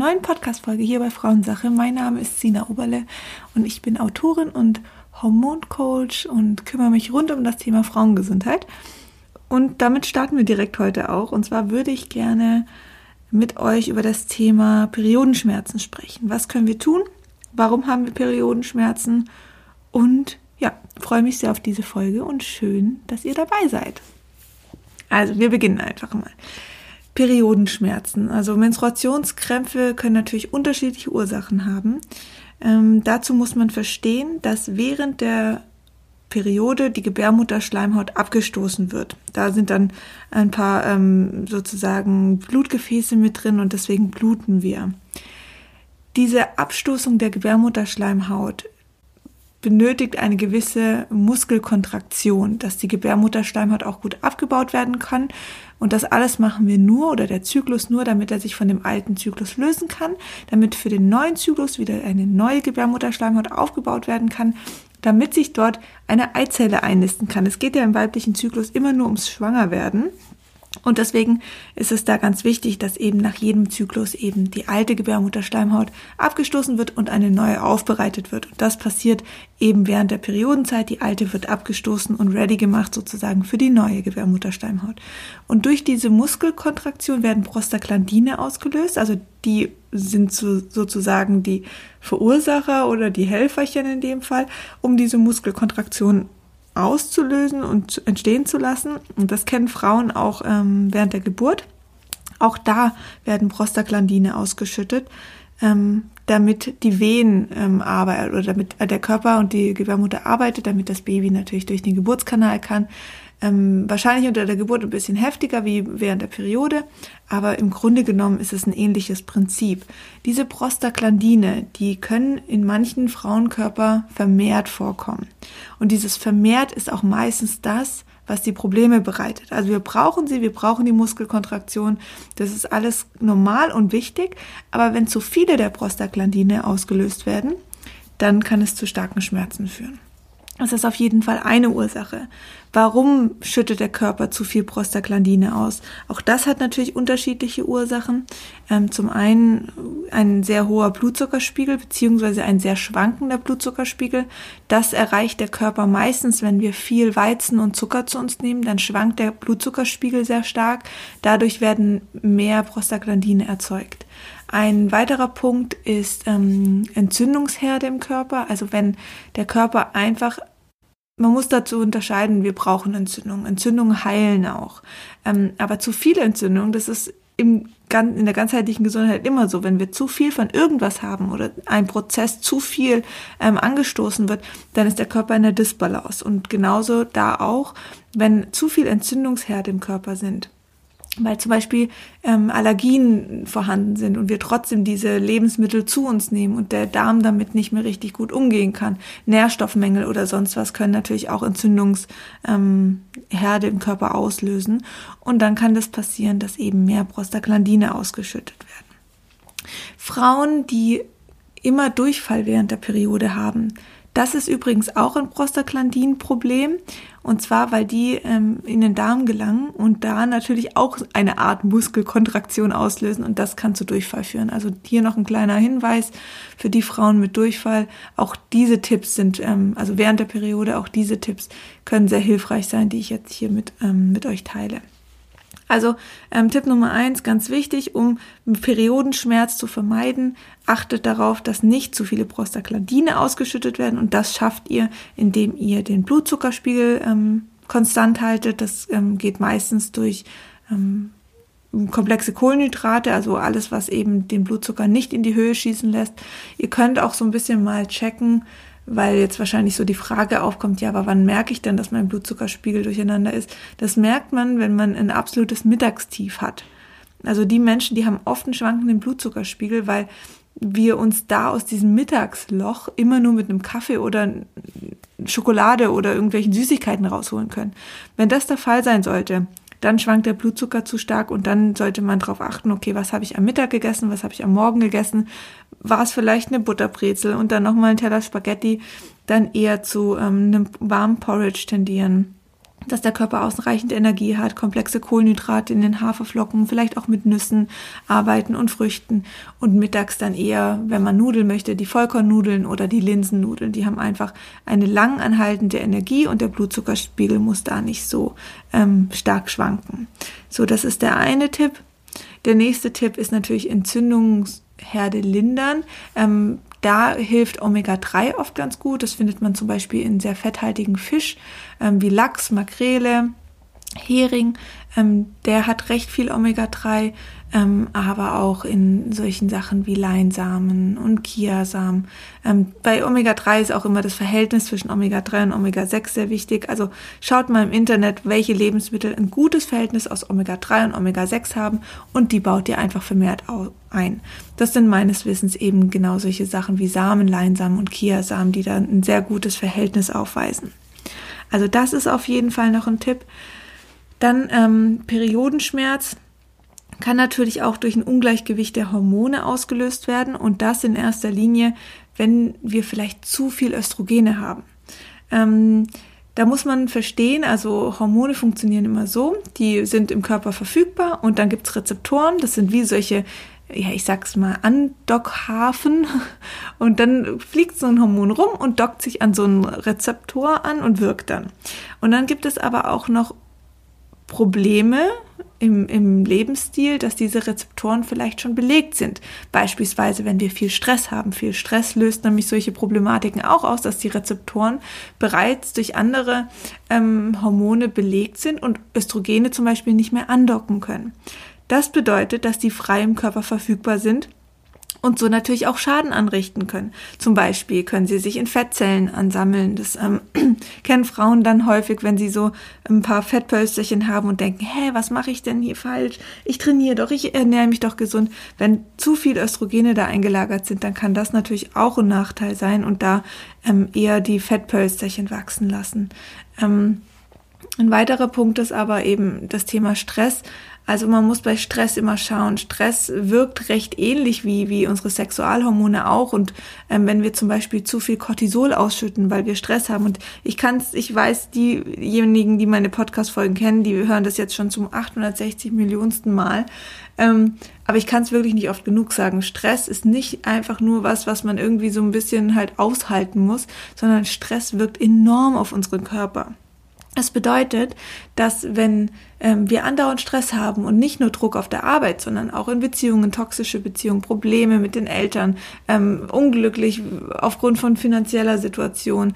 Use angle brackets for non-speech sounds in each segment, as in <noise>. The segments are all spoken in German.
neuen Podcast-Folge hier bei Frauensache. Mein Name ist Sina Oberle und ich bin Autorin und Hormoncoach und kümmere mich rund um das Thema Frauengesundheit. Und damit starten wir direkt heute auch. Und zwar würde ich gerne mit euch über das Thema Periodenschmerzen sprechen. Was können wir tun? Warum haben wir Periodenschmerzen? Und ja, freue mich sehr auf diese Folge und schön, dass ihr dabei seid. Also, wir beginnen einfach mal. Periodenschmerzen. Also Menstruationskrämpfe können natürlich unterschiedliche Ursachen haben. Ähm, dazu muss man verstehen, dass während der Periode die Gebärmutterschleimhaut abgestoßen wird. Da sind dann ein paar ähm, sozusagen Blutgefäße mit drin und deswegen bluten wir. Diese Abstoßung der Gebärmutterschleimhaut benötigt eine gewisse Muskelkontraktion, dass die Gebärmutterschleimhaut auch gut abgebaut werden kann. Und das alles machen wir nur oder der Zyklus nur, damit er sich von dem alten Zyklus lösen kann, damit für den neuen Zyklus wieder eine neue Gebärmutterschleimhaut aufgebaut werden kann, damit sich dort eine Eizelle einnisten kann. Es geht ja im weiblichen Zyklus immer nur ums Schwangerwerden. Und deswegen ist es da ganz wichtig, dass eben nach jedem Zyklus eben die alte Gebärmutterschleimhaut abgestoßen wird und eine neue aufbereitet wird. Und das passiert eben während der Periodenzeit. Die alte wird abgestoßen und ready gemacht sozusagen für die neue Gebärmutterschleimhaut. Und durch diese Muskelkontraktion werden Prostaglandine ausgelöst. Also die sind so, sozusagen die Verursacher oder die Helferchen in dem Fall, um diese Muskelkontraktion auszulösen und entstehen zu lassen. Und das kennen Frauen auch ähm, während der Geburt. Auch da werden Prostaglandine ausgeschüttet, ähm, damit die Wehen ähm, arbeiten oder damit der Körper und die Gebärmutter arbeitet, damit das Baby natürlich durch den Geburtskanal kann ähm, wahrscheinlich unter der Geburt ein bisschen heftiger wie während der Periode, aber im Grunde genommen ist es ein ähnliches Prinzip. Diese Prostaglandine, die können in manchen Frauenkörper vermehrt vorkommen. Und dieses vermehrt ist auch meistens das, was die Probleme bereitet. Also wir brauchen sie, wir brauchen die Muskelkontraktion. Das ist alles normal und wichtig. Aber wenn zu viele der Prostaglandine ausgelöst werden, dann kann es zu starken Schmerzen führen. Das ist auf jeden Fall eine Ursache. Warum schüttet der Körper zu viel Prostaglandine aus? Auch das hat natürlich unterschiedliche Ursachen. Ähm, zum einen ein sehr hoher Blutzuckerspiegel beziehungsweise ein sehr schwankender Blutzuckerspiegel. Das erreicht der Körper meistens, wenn wir viel Weizen und Zucker zu uns nehmen. Dann schwankt der Blutzuckerspiegel sehr stark. Dadurch werden mehr Prostaglandine erzeugt. Ein weiterer Punkt ist ähm, Entzündungsherde im Körper. Also wenn der Körper einfach man muss dazu unterscheiden, wir brauchen Entzündungen. Entzündungen heilen auch. Ähm, aber zu viele Entzündungen, das ist im, in der ganzheitlichen Gesundheit immer so. Wenn wir zu viel von irgendwas haben oder ein Prozess zu viel ähm, angestoßen wird, dann ist der Körper in der Disbalance. Und genauso da auch, wenn zu viel Entzündungsherde im Körper sind weil zum Beispiel ähm, Allergien vorhanden sind und wir trotzdem diese Lebensmittel zu uns nehmen und der Darm damit nicht mehr richtig gut umgehen kann. Nährstoffmängel oder sonst was können natürlich auch Entzündungsherde ähm, im Körper auslösen und dann kann das passieren, dass eben mehr Prostaglandine ausgeschüttet werden. Frauen, die immer Durchfall während der Periode haben, das ist übrigens auch ein Prostaglandin-Problem. Und zwar, weil die ähm, in den Darm gelangen und da natürlich auch eine Art Muskelkontraktion auslösen und das kann zu Durchfall führen. Also hier noch ein kleiner Hinweis für die Frauen mit Durchfall. Auch diese Tipps sind, ähm, also während der Periode, auch diese Tipps können sehr hilfreich sein, die ich jetzt hier mit, ähm, mit euch teile. Also ähm, Tipp Nummer eins, ganz wichtig, um Periodenschmerz zu vermeiden, achtet darauf, dass nicht zu viele Prostaglandine ausgeschüttet werden und das schafft ihr, indem ihr den Blutzuckerspiegel ähm, konstant haltet. Das ähm, geht meistens durch ähm, komplexe Kohlenhydrate, also alles, was eben den Blutzucker nicht in die Höhe schießen lässt. Ihr könnt auch so ein bisschen mal checken, weil jetzt wahrscheinlich so die Frage aufkommt, ja, aber wann merke ich denn, dass mein Blutzuckerspiegel durcheinander ist? Das merkt man, wenn man ein absolutes Mittagstief hat. Also die Menschen, die haben oft einen schwankenden Blutzuckerspiegel, weil wir uns da aus diesem Mittagsloch immer nur mit einem Kaffee oder Schokolade oder irgendwelchen Süßigkeiten rausholen können. Wenn das der Fall sein sollte, dann schwankt der Blutzucker zu stark und dann sollte man darauf achten, okay, was habe ich am Mittag gegessen, was habe ich am Morgen gegessen, war es vielleicht eine Butterbrezel und dann nochmal ein Teller Spaghetti, dann eher zu ähm, einem warmen Porridge tendieren dass der Körper ausreichend Energie hat, komplexe Kohlenhydrate in den Haferflocken, vielleicht auch mit Nüssen arbeiten und Früchten und mittags dann eher, wenn man Nudeln möchte, die Vollkornnudeln oder die Linsennudeln. Die haben einfach eine lang anhaltende Energie und der Blutzuckerspiegel muss da nicht so ähm, stark schwanken. So, das ist der eine Tipp. Der nächste Tipp ist natürlich Entzündungsherde lindern. Ähm, da hilft Omega-3 oft ganz gut. Das findet man zum Beispiel in sehr fetthaltigen Fisch ähm, wie Lachs, Makrele, Hering. Ähm, der hat recht viel Omega-3 ähm, aber auch in solchen Sachen wie Leinsamen und Chiasamen. Ähm, bei Omega-3 ist auch immer das Verhältnis zwischen Omega-3 und Omega-6 sehr wichtig. Also schaut mal im Internet, welche Lebensmittel ein gutes Verhältnis aus Omega-3 und Omega-6 haben und die baut ihr einfach vermehrt ein. Das sind meines Wissens eben genau solche Sachen wie Samen, Leinsamen und Chiasamen, die da ein sehr gutes Verhältnis aufweisen. Also das ist auf jeden Fall noch ein Tipp. Dann ähm, Periodenschmerz kann natürlich auch durch ein Ungleichgewicht der Hormone ausgelöst werden und das in erster Linie, wenn wir vielleicht zu viel Östrogene haben. Ähm, da muss man verstehen, also Hormone funktionieren immer so, die sind im Körper verfügbar und dann gibt's Rezeptoren, das sind wie solche, ja, ich sag's mal, Andockhafen <laughs> und dann fliegt so ein Hormon rum und dockt sich an so einen Rezeptor an und wirkt dann. Und dann gibt es aber auch noch Probleme im, im Lebensstil, dass diese Rezeptoren vielleicht schon belegt sind. Beispielsweise, wenn wir viel Stress haben. Viel Stress löst nämlich solche Problematiken auch aus, dass die Rezeptoren bereits durch andere ähm, Hormone belegt sind und Östrogene zum Beispiel nicht mehr andocken können. Das bedeutet, dass die frei im Körper verfügbar sind und so natürlich auch Schaden anrichten können. Zum Beispiel können sie sich in Fettzellen ansammeln. Das ähm, <clears throat> kennen Frauen dann häufig, wenn sie so ein paar Fettpölsterchen haben und denken, hä, was mache ich denn hier falsch? Ich trainiere doch, ich ernähre mich doch gesund. Wenn zu viel Östrogene da eingelagert sind, dann kann das natürlich auch ein Nachteil sein und da ähm, eher die Fettpölsterchen wachsen lassen. Ähm, ein weiterer Punkt ist aber eben das Thema Stress. Also man muss bei Stress immer schauen. Stress wirkt recht ähnlich wie, wie unsere Sexualhormone auch. Und ähm, wenn wir zum Beispiel zu viel Cortisol ausschütten, weil wir Stress haben. Und ich kann's, ich weiß, diejenigen, die meine Podcast-Folgen kennen, die hören das jetzt schon zum 860 Millionsten Mal. Ähm, aber ich kann es wirklich nicht oft genug sagen. Stress ist nicht einfach nur was, was man irgendwie so ein bisschen halt aushalten muss, sondern Stress wirkt enorm auf unseren Körper. Das bedeutet, dass wenn ähm, wir andauernd Stress haben und nicht nur Druck auf der Arbeit, sondern auch in Beziehungen, toxische Beziehungen, Probleme mit den Eltern, ähm, unglücklich aufgrund von finanzieller Situation,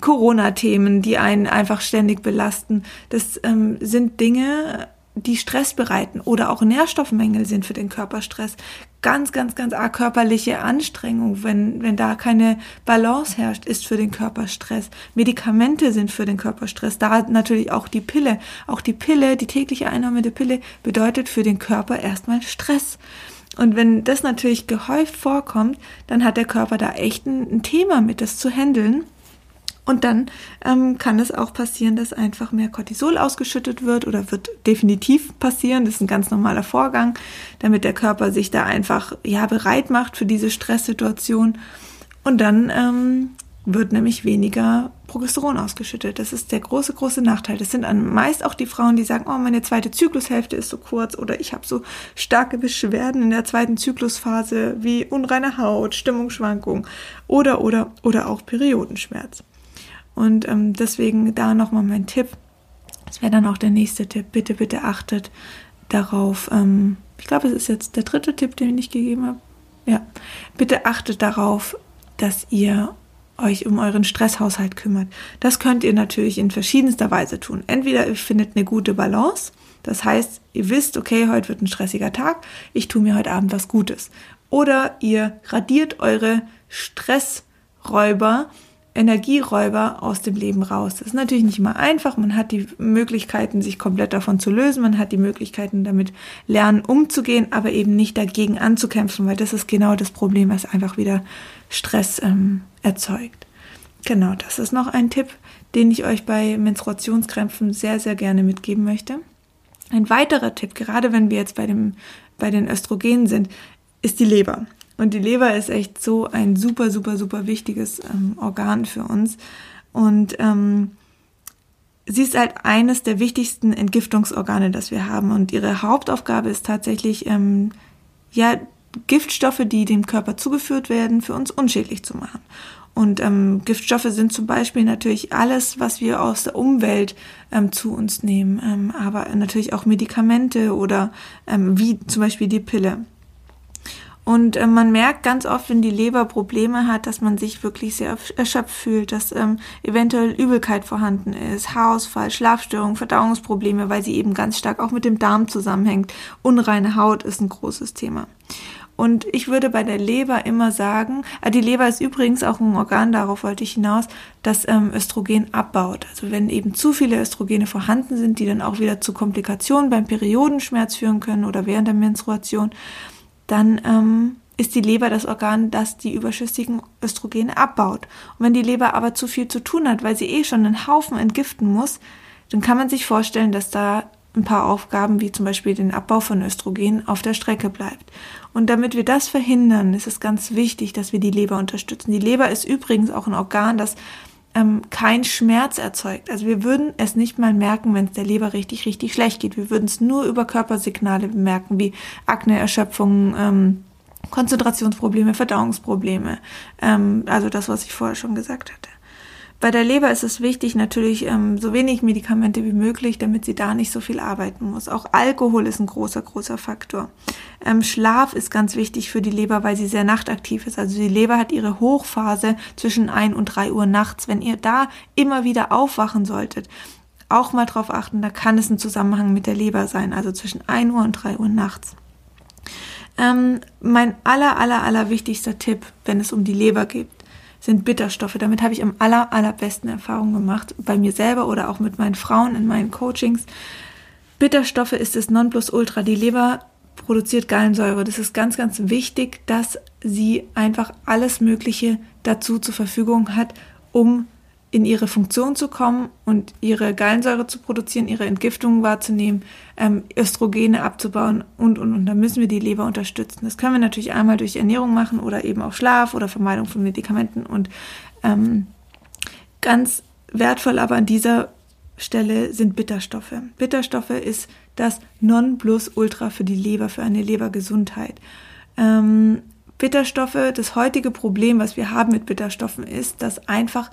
Corona-Themen, die einen einfach ständig belasten, das ähm, sind Dinge, die Stress bereiten oder auch Nährstoffmängel sind für den Körperstress. Ganz, ganz, ganz arg körperliche Anstrengung, wenn, wenn da keine Balance herrscht, ist für den Körperstress. Medikamente sind für den Körperstress. Da natürlich auch die Pille. Auch die Pille, die tägliche Einnahme der Pille bedeutet für den Körper erstmal Stress. Und wenn das natürlich gehäuft vorkommt, dann hat der Körper da echt ein, ein Thema mit, das zu handeln. Und dann ähm, kann es auch passieren, dass einfach mehr Cortisol ausgeschüttet wird oder wird definitiv passieren. Das ist ein ganz normaler Vorgang, damit der Körper sich da einfach ja bereit macht für diese Stresssituation. Und dann ähm, wird nämlich weniger Progesteron ausgeschüttet. Das ist der große, große Nachteil. Das sind meist auch die Frauen, die sagen, oh, meine zweite Zyklushälfte ist so kurz oder ich habe so starke Beschwerden in der zweiten Zyklusphase wie unreine Haut, Stimmungsschwankung oder oder oder auch Periodenschmerz. Und ähm, deswegen da nochmal mein Tipp. Das wäre dann auch der nächste Tipp. Bitte, bitte achtet darauf. Ähm, ich glaube, es ist jetzt der dritte Tipp, den ich gegeben habe. Ja, bitte achtet darauf, dass ihr euch um euren Stresshaushalt kümmert. Das könnt ihr natürlich in verschiedenster Weise tun. Entweder ihr findet eine gute Balance, das heißt, ihr wisst, okay, heute wird ein stressiger Tag, ich tue mir heute Abend was Gutes. Oder ihr radiert eure Stressräuber Energieräuber aus dem Leben raus. Das ist natürlich nicht immer einfach. Man hat die Möglichkeiten, sich komplett davon zu lösen. Man hat die Möglichkeiten, damit lernen, umzugehen, aber eben nicht dagegen anzukämpfen, weil das ist genau das Problem, was einfach wieder Stress ähm, erzeugt. Genau, das ist noch ein Tipp, den ich euch bei Menstruationskrämpfen sehr, sehr gerne mitgeben möchte. Ein weiterer Tipp, gerade wenn wir jetzt bei, dem, bei den Östrogenen sind, ist die Leber. Und die Leber ist echt so ein super, super, super wichtiges ähm, Organ für uns. Und ähm, sie ist halt eines der wichtigsten Entgiftungsorgane, das wir haben. Und ihre Hauptaufgabe ist tatsächlich, ähm, ja, Giftstoffe, die dem Körper zugeführt werden, für uns unschädlich zu machen. Und ähm, Giftstoffe sind zum Beispiel natürlich alles, was wir aus der Umwelt ähm, zu uns nehmen, ähm, aber natürlich auch Medikamente oder ähm, wie zum Beispiel die Pille. Und äh, man merkt ganz oft, wenn die Leber Probleme hat, dass man sich wirklich sehr erschöpft fühlt, dass ähm, eventuell Übelkeit vorhanden ist, Haarausfall, Schlafstörungen, Verdauungsprobleme, weil sie eben ganz stark auch mit dem Darm zusammenhängt. Unreine Haut ist ein großes Thema. Und ich würde bei der Leber immer sagen, äh, die Leber ist übrigens auch ein Organ, darauf wollte ich hinaus, das ähm, Östrogen abbaut. Also wenn eben zu viele Östrogene vorhanden sind, die dann auch wieder zu Komplikationen beim Periodenschmerz führen können oder während der Menstruation, dann ähm, ist die Leber das Organ, das die überschüssigen Östrogene abbaut. Und wenn die Leber aber zu viel zu tun hat, weil sie eh schon einen Haufen entgiften muss, dann kann man sich vorstellen, dass da ein paar Aufgaben wie zum Beispiel den Abbau von Östrogen auf der Strecke bleibt. Und damit wir das verhindern, ist es ganz wichtig, dass wir die Leber unterstützen. Die Leber ist übrigens auch ein Organ, das ähm, kein Schmerz erzeugt. Also wir würden es nicht mal merken, wenn es der Leber richtig, richtig schlecht geht. Wir würden es nur über Körpersignale bemerken, wie Akne, Erschöpfung, ähm, Konzentrationsprobleme, Verdauungsprobleme. Ähm, also das, was ich vorher schon gesagt hatte. Bei der Leber ist es wichtig, natürlich ähm, so wenig Medikamente wie möglich, damit sie da nicht so viel arbeiten muss. Auch Alkohol ist ein großer, großer Faktor. Ähm, Schlaf ist ganz wichtig für die Leber, weil sie sehr nachtaktiv ist. Also die Leber hat ihre Hochphase zwischen 1 und 3 Uhr nachts. Wenn ihr da immer wieder aufwachen solltet, auch mal drauf achten, da kann es ein Zusammenhang mit der Leber sein, also zwischen 1 Uhr und 3 Uhr nachts. Ähm, mein aller, aller, aller wichtigster Tipp, wenn es um die Leber geht, sind Bitterstoffe. Damit habe ich am aller, allerbesten Erfahrungen gemacht, bei mir selber oder auch mit meinen Frauen in meinen Coachings. Bitterstoffe ist das Nonplusultra. Die Leber produziert Gallensäure. Das ist ganz, ganz wichtig, dass sie einfach alles Mögliche dazu zur Verfügung hat, um in ihre Funktion zu kommen und ihre Gallensäure zu produzieren, ihre Entgiftung wahrzunehmen, ähm, Östrogene abzubauen und, und, und. Da müssen wir die Leber unterstützen. Das können wir natürlich einmal durch Ernährung machen oder eben auch Schlaf oder Vermeidung von Medikamenten. Und ähm, ganz wertvoll aber an dieser Stelle sind Bitterstoffe. Bitterstoffe ist das Nonplusultra für die Leber, für eine Lebergesundheit. Ähm, Bitterstoffe, das heutige Problem, was wir haben mit Bitterstoffen, ist, dass einfach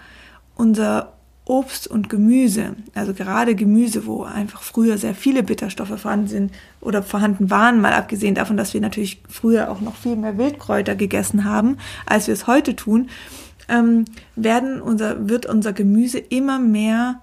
unser Obst und Gemüse, also gerade Gemüse, wo einfach früher sehr viele Bitterstoffe vorhanden sind oder vorhanden waren, mal abgesehen davon, dass wir natürlich früher auch noch viel mehr Wildkräuter gegessen haben, als wir es heute tun, ähm, werden unser, wird unser Gemüse immer mehr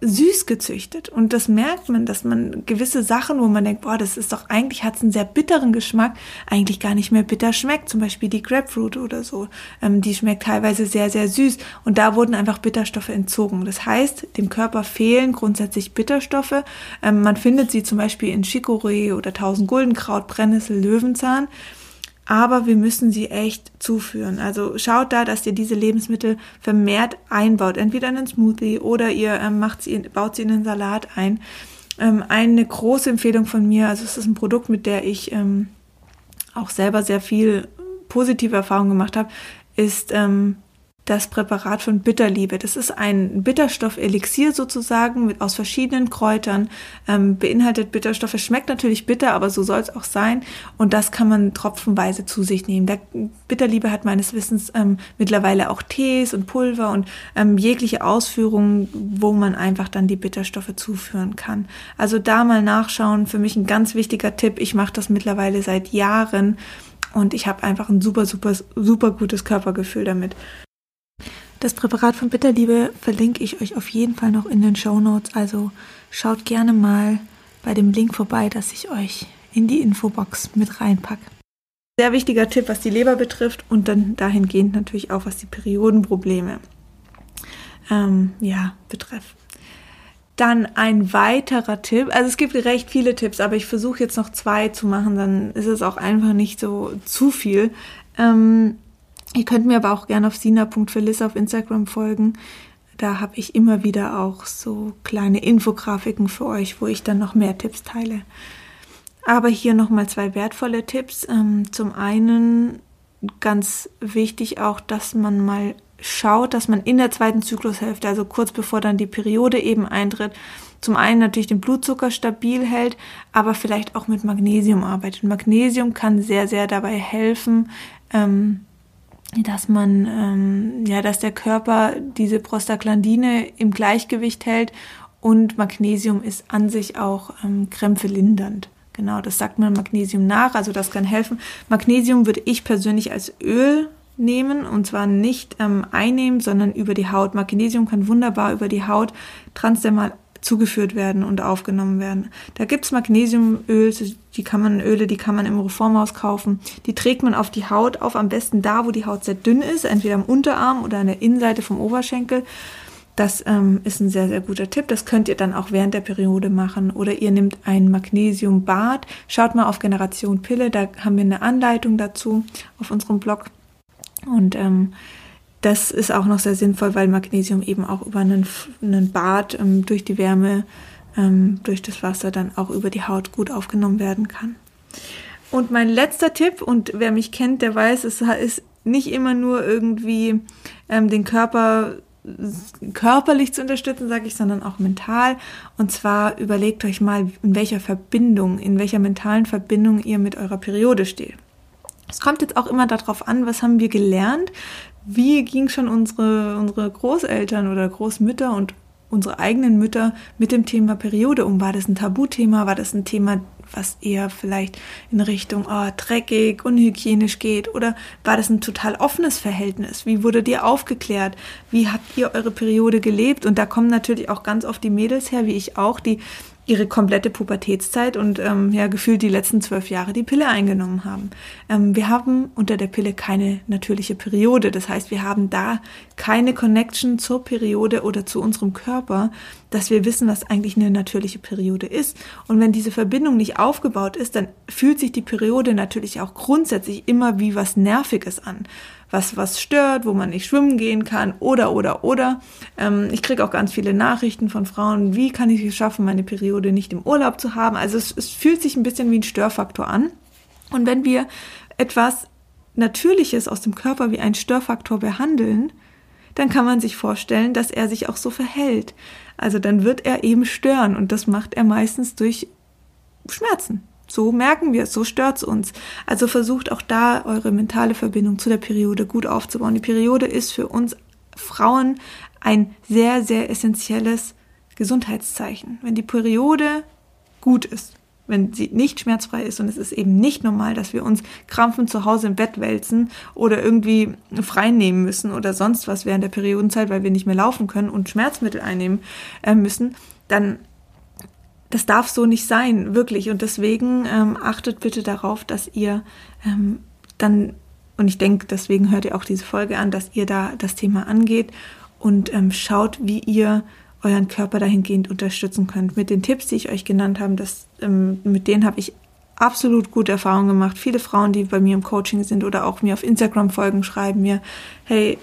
süß gezüchtet. Und das merkt man, dass man gewisse Sachen, wo man denkt, boah, das ist doch eigentlich, hat es einen sehr bitteren Geschmack, eigentlich gar nicht mehr bitter schmeckt. Zum Beispiel die Grapefruit oder so. Ähm, die schmeckt teilweise sehr, sehr süß. Und da wurden einfach Bitterstoffe entzogen. Das heißt, dem Körper fehlen grundsätzlich Bitterstoffe. Ähm, man findet sie zum Beispiel in Chicorée oder Tausendguldenkraut, Brennnessel, Löwenzahn aber wir müssen sie echt zuführen. Also schaut da, dass ihr diese Lebensmittel vermehrt einbaut, entweder in einen Smoothie oder ihr ähm, macht sie, baut sie in einen Salat ein. Ähm, eine große Empfehlung von mir, also es ist ein Produkt, mit der ich ähm, auch selber sehr viel positive Erfahrungen gemacht habe, ist ähm, das Präparat von Bitterliebe. Das ist ein Bitterstoff-Elixier sozusagen mit, aus verschiedenen Kräutern, ähm, beinhaltet Bitterstoffe, schmeckt natürlich bitter, aber so soll es auch sein. Und das kann man tropfenweise zu sich nehmen. Der Bitterliebe hat meines Wissens ähm, mittlerweile auch Tees und Pulver und ähm, jegliche Ausführungen, wo man einfach dann die Bitterstoffe zuführen kann. Also da mal nachschauen, für mich ein ganz wichtiger Tipp. Ich mache das mittlerweile seit Jahren und ich habe einfach ein super, super, super gutes Körpergefühl damit. Das Präparat von Bitterliebe verlinke ich euch auf jeden Fall noch in den Show Notes. Also schaut gerne mal bei dem Link vorbei, dass ich euch in die Infobox mit reinpacke. Sehr wichtiger Tipp, was die Leber betrifft und dann dahingehend natürlich auch, was die Periodenprobleme ähm, ja, betreffen. Dann ein weiterer Tipp, also es gibt recht viele Tipps, aber ich versuche jetzt noch zwei zu machen, dann ist es auch einfach nicht so zu viel. Ähm, Ihr könnt mir aber auch gerne auf sina.verliss auf Instagram folgen. Da habe ich immer wieder auch so kleine Infografiken für euch, wo ich dann noch mehr Tipps teile. Aber hier nochmal zwei wertvolle Tipps. Ähm, zum einen ganz wichtig auch, dass man mal schaut, dass man in der zweiten Zyklushälfte, also kurz bevor dann die Periode eben eintritt, zum einen natürlich den Blutzucker stabil hält, aber vielleicht auch mit Magnesium arbeitet. Magnesium kann sehr, sehr dabei helfen, ähm, dass man, ähm, ja, dass der Körper diese Prostaglandine im Gleichgewicht hält und Magnesium ist an sich auch ähm, Krämpfe lindernd. Genau, das sagt man Magnesium nach, also das kann helfen. Magnesium würde ich persönlich als Öl nehmen und zwar nicht ähm, einnehmen, sondern über die Haut. Magnesium kann wunderbar über die Haut transdermal zugeführt werden und aufgenommen werden. Da gibt's Magnesiumöl, die kann man Öle, die kann man im Reformhaus kaufen. Die trägt man auf die Haut auf, am besten da, wo die Haut sehr dünn ist, entweder am Unterarm oder an der Innenseite vom Oberschenkel. Das ähm, ist ein sehr, sehr guter Tipp. Das könnt ihr dann auch während der Periode machen. Oder ihr nehmt ein Magnesiumbad. Schaut mal auf Generation Pille, da haben wir eine Anleitung dazu auf unserem Blog. Und ähm, das ist auch noch sehr sinnvoll, weil Magnesium eben auch über einen, einen Bad ähm, durch die Wärme, ähm, durch das Wasser dann auch über die Haut gut aufgenommen werden kann. Und mein letzter Tipp, und wer mich kennt, der weiß, es ist nicht immer nur irgendwie ähm, den Körper körperlich zu unterstützen, sage ich, sondern auch mental. Und zwar überlegt euch mal, in welcher Verbindung, in welcher mentalen Verbindung ihr mit eurer Periode steht. Es kommt jetzt auch immer darauf an, was haben wir gelernt, wie ging schon unsere, unsere Großeltern oder Großmütter und unsere eigenen Mütter mit dem Thema Periode um? War das ein Tabuthema? War das ein Thema, was eher vielleicht in Richtung oh, dreckig, unhygienisch geht? Oder war das ein total offenes Verhältnis? Wie wurde dir aufgeklärt? Wie habt ihr eure Periode gelebt? Und da kommen natürlich auch ganz oft die Mädels her, wie ich auch, die ihre komplette Pubertätszeit und ähm, ja gefühlt die letzten zwölf Jahre die Pille eingenommen haben. Ähm, wir haben unter der Pille keine natürliche Periode. Das heißt, wir haben da keine Connection zur Periode oder zu unserem Körper, dass wir wissen, was eigentlich eine natürliche Periode ist. Und wenn diese Verbindung nicht aufgebaut ist, dann fühlt sich die Periode natürlich auch grundsätzlich immer wie was Nerviges an was was stört, wo man nicht schwimmen gehen kann oder oder oder. Ähm, ich kriege auch ganz viele Nachrichten von Frauen, wie kann ich es schaffen, meine Periode nicht im Urlaub zu haben. Also es, es fühlt sich ein bisschen wie ein Störfaktor an. Und wenn wir etwas Natürliches aus dem Körper wie ein Störfaktor behandeln, dann kann man sich vorstellen, dass er sich auch so verhält. Also dann wird er eben stören und das macht er meistens durch Schmerzen. So merken wir es, so stört es uns. Also versucht auch da eure mentale Verbindung zu der Periode gut aufzubauen. Die Periode ist für uns Frauen ein sehr, sehr essentielles Gesundheitszeichen. Wenn die Periode gut ist, wenn sie nicht schmerzfrei ist und es ist eben nicht normal, dass wir uns krampfen zu Hause im Bett wälzen oder irgendwie frei nehmen müssen oder sonst was während der Periodenzeit, weil wir nicht mehr laufen können und Schmerzmittel einnehmen äh, müssen, dann das darf so nicht sein, wirklich. Und deswegen ähm, achtet bitte darauf, dass ihr ähm, dann, und ich denke, deswegen hört ihr auch diese Folge an, dass ihr da das Thema angeht und ähm, schaut, wie ihr euren Körper dahingehend unterstützen könnt. Mit den Tipps, die ich euch genannt habe, das, ähm, mit denen habe ich absolut gute Erfahrungen gemacht. Viele Frauen, die bei mir im Coaching sind oder auch mir auf Instagram folgen, schreiben mir, hey,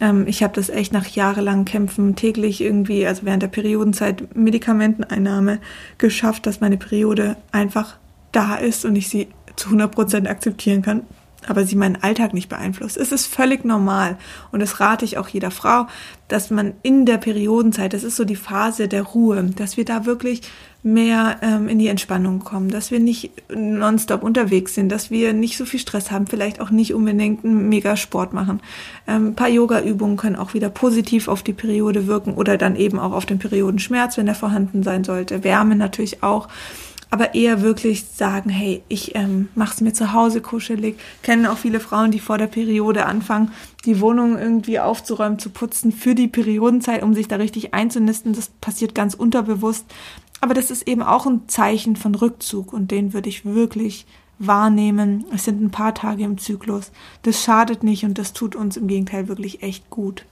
ähm, ich habe das echt nach jahrelangen Kämpfen täglich irgendwie, also während der Periodenzeit, Medikamenteneinnahme geschafft, dass meine Periode einfach da ist und ich sie zu 100 Prozent akzeptieren kann aber sie meinen Alltag nicht beeinflusst. Es ist völlig normal und das rate ich auch jeder Frau, dass man in der Periodenzeit, das ist so die Phase der Ruhe, dass wir da wirklich mehr ähm, in die Entspannung kommen, dass wir nicht nonstop unterwegs sind, dass wir nicht so viel Stress haben, vielleicht auch nicht unbedingt einen Megasport machen. Ähm, ein paar Yoga-Übungen können auch wieder positiv auf die Periode wirken oder dann eben auch auf den Periodenschmerz, wenn er vorhanden sein sollte. Wärme natürlich auch aber eher wirklich sagen, hey, ich ähm, mache es mir zu Hause kuschelig. Kennen auch viele Frauen, die vor der Periode anfangen, die Wohnung irgendwie aufzuräumen, zu putzen für die Periodenzeit, um sich da richtig einzunisten. Das passiert ganz unterbewusst. Aber das ist eben auch ein Zeichen von Rückzug und den würde ich wirklich wahrnehmen. Es sind ein paar Tage im Zyklus. Das schadet nicht und das tut uns im Gegenteil wirklich echt gut.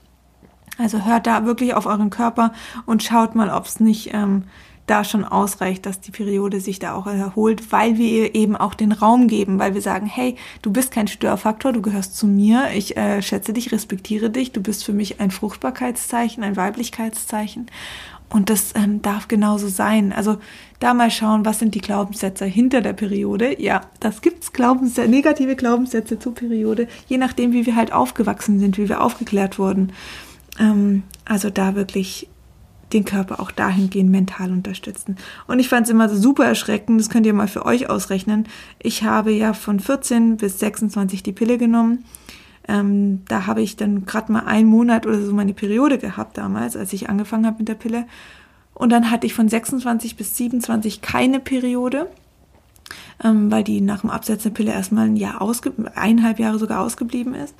Also hört da wirklich auf euren Körper und schaut mal, ob es nicht ähm, da schon ausreicht, dass die Periode sich da auch erholt, weil wir ihr eben auch den Raum geben, weil wir sagen, hey, du bist kein Störfaktor, du gehörst zu mir, ich äh, schätze dich, respektiere dich, du bist für mich ein Fruchtbarkeitszeichen, ein Weiblichkeitszeichen Und das ähm, darf genauso sein. Also da mal schauen, was sind die Glaubenssätze hinter der Periode. Ja, das gibt's Glaubenssätze, negative Glaubenssätze zur Periode, je nachdem, wie wir halt aufgewachsen sind, wie wir aufgeklärt wurden. Ähm, also da wirklich den Körper auch dahingehend mental unterstützen. Und ich fand es immer super erschreckend, das könnt ihr mal für euch ausrechnen. Ich habe ja von 14 bis 26 die Pille genommen. Ähm, da habe ich dann gerade mal einen Monat oder so meine Periode gehabt damals, als ich angefangen habe mit der Pille. Und dann hatte ich von 26 bis 27 keine Periode, ähm, weil die nach dem Absetzen der Pille erstmal ein Jahr ausge eineinhalb Jahre sogar ausgeblieben ist.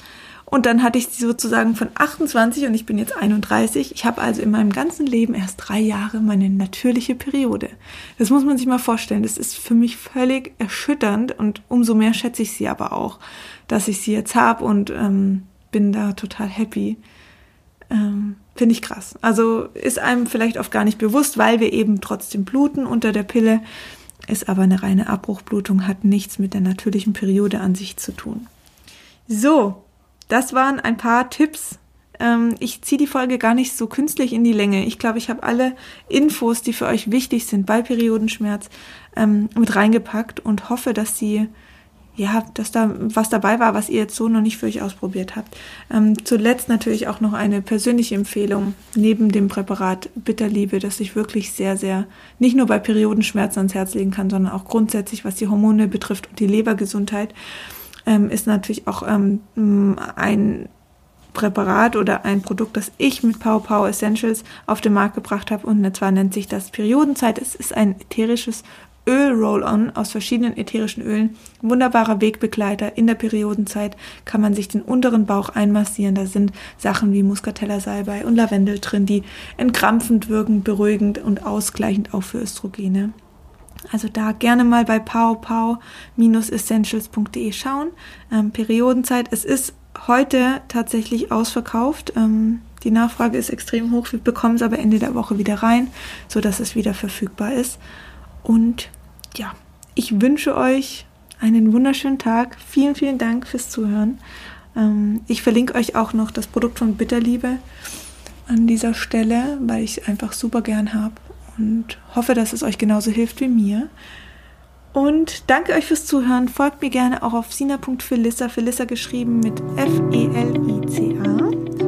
Und dann hatte ich sie sozusagen von 28 und ich bin jetzt 31. Ich habe also in meinem ganzen Leben erst drei Jahre meine natürliche Periode. Das muss man sich mal vorstellen. Das ist für mich völlig erschütternd und umso mehr schätze ich sie aber auch, dass ich sie jetzt habe und ähm, bin da total happy. Ähm, Finde ich krass. Also ist einem vielleicht oft gar nicht bewusst, weil wir eben trotzdem bluten unter der Pille, ist aber eine reine Abbruchblutung, hat nichts mit der natürlichen Periode an sich zu tun. So, das waren ein paar Tipps. Ähm, ich ziehe die Folge gar nicht so künstlich in die Länge. Ich glaube, ich habe alle Infos, die für euch wichtig sind bei Periodenschmerz, ähm, mit reingepackt und hoffe, dass sie ja, dass da was dabei war, was ihr jetzt so noch nicht für euch ausprobiert habt. Ähm, zuletzt natürlich auch noch eine persönliche Empfehlung neben dem Präparat Bitterliebe, das ich wirklich sehr, sehr nicht nur bei Periodenschmerzen ans Herz legen kann, sondern auch grundsätzlich, was die Hormone betrifft und die Lebergesundheit ähm, ist natürlich auch ähm, ein Präparat oder ein Produkt, das ich mit Power Power Essentials auf den Markt gebracht habe. Und zwar nennt sich das Periodenzeit. Es ist ein ätherisches Öl-Roll-On aus verschiedenen ätherischen Ölen. wunderbarer Wegbegleiter. In der Periodenzeit kann man sich den unteren Bauch einmassieren. Da sind Sachen wie Muscatella Salbei und Lavendel drin, die entkrampfend wirken, beruhigend und ausgleichend auch für Östrogene. Also da gerne mal bei powpow-essentials.de schauen. Ähm, Periodenzeit, es ist heute tatsächlich ausverkauft. Ähm, die Nachfrage ist extrem hoch. Wir bekommen es aber Ende der Woche wieder rein, sodass es wieder verfügbar ist. Und ja, ich wünsche euch einen wunderschönen Tag. Vielen, vielen Dank fürs Zuhören. Ähm, ich verlinke euch auch noch das Produkt von Bitterliebe an dieser Stelle, weil ich es einfach super gern habe und hoffe, dass es euch genauso hilft wie mir. Und danke euch fürs Zuhören. Folgt mir gerne auch auf sina.felissa, Felissa geschrieben mit F-E-L-I-C-A.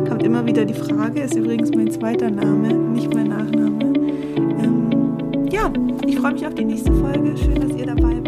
Kommt immer wieder die Frage, ist übrigens mein zweiter Name, nicht mein Nachname. Ähm, ja, ich freue mich auf die nächste Folge. Schön, dass ihr dabei wart.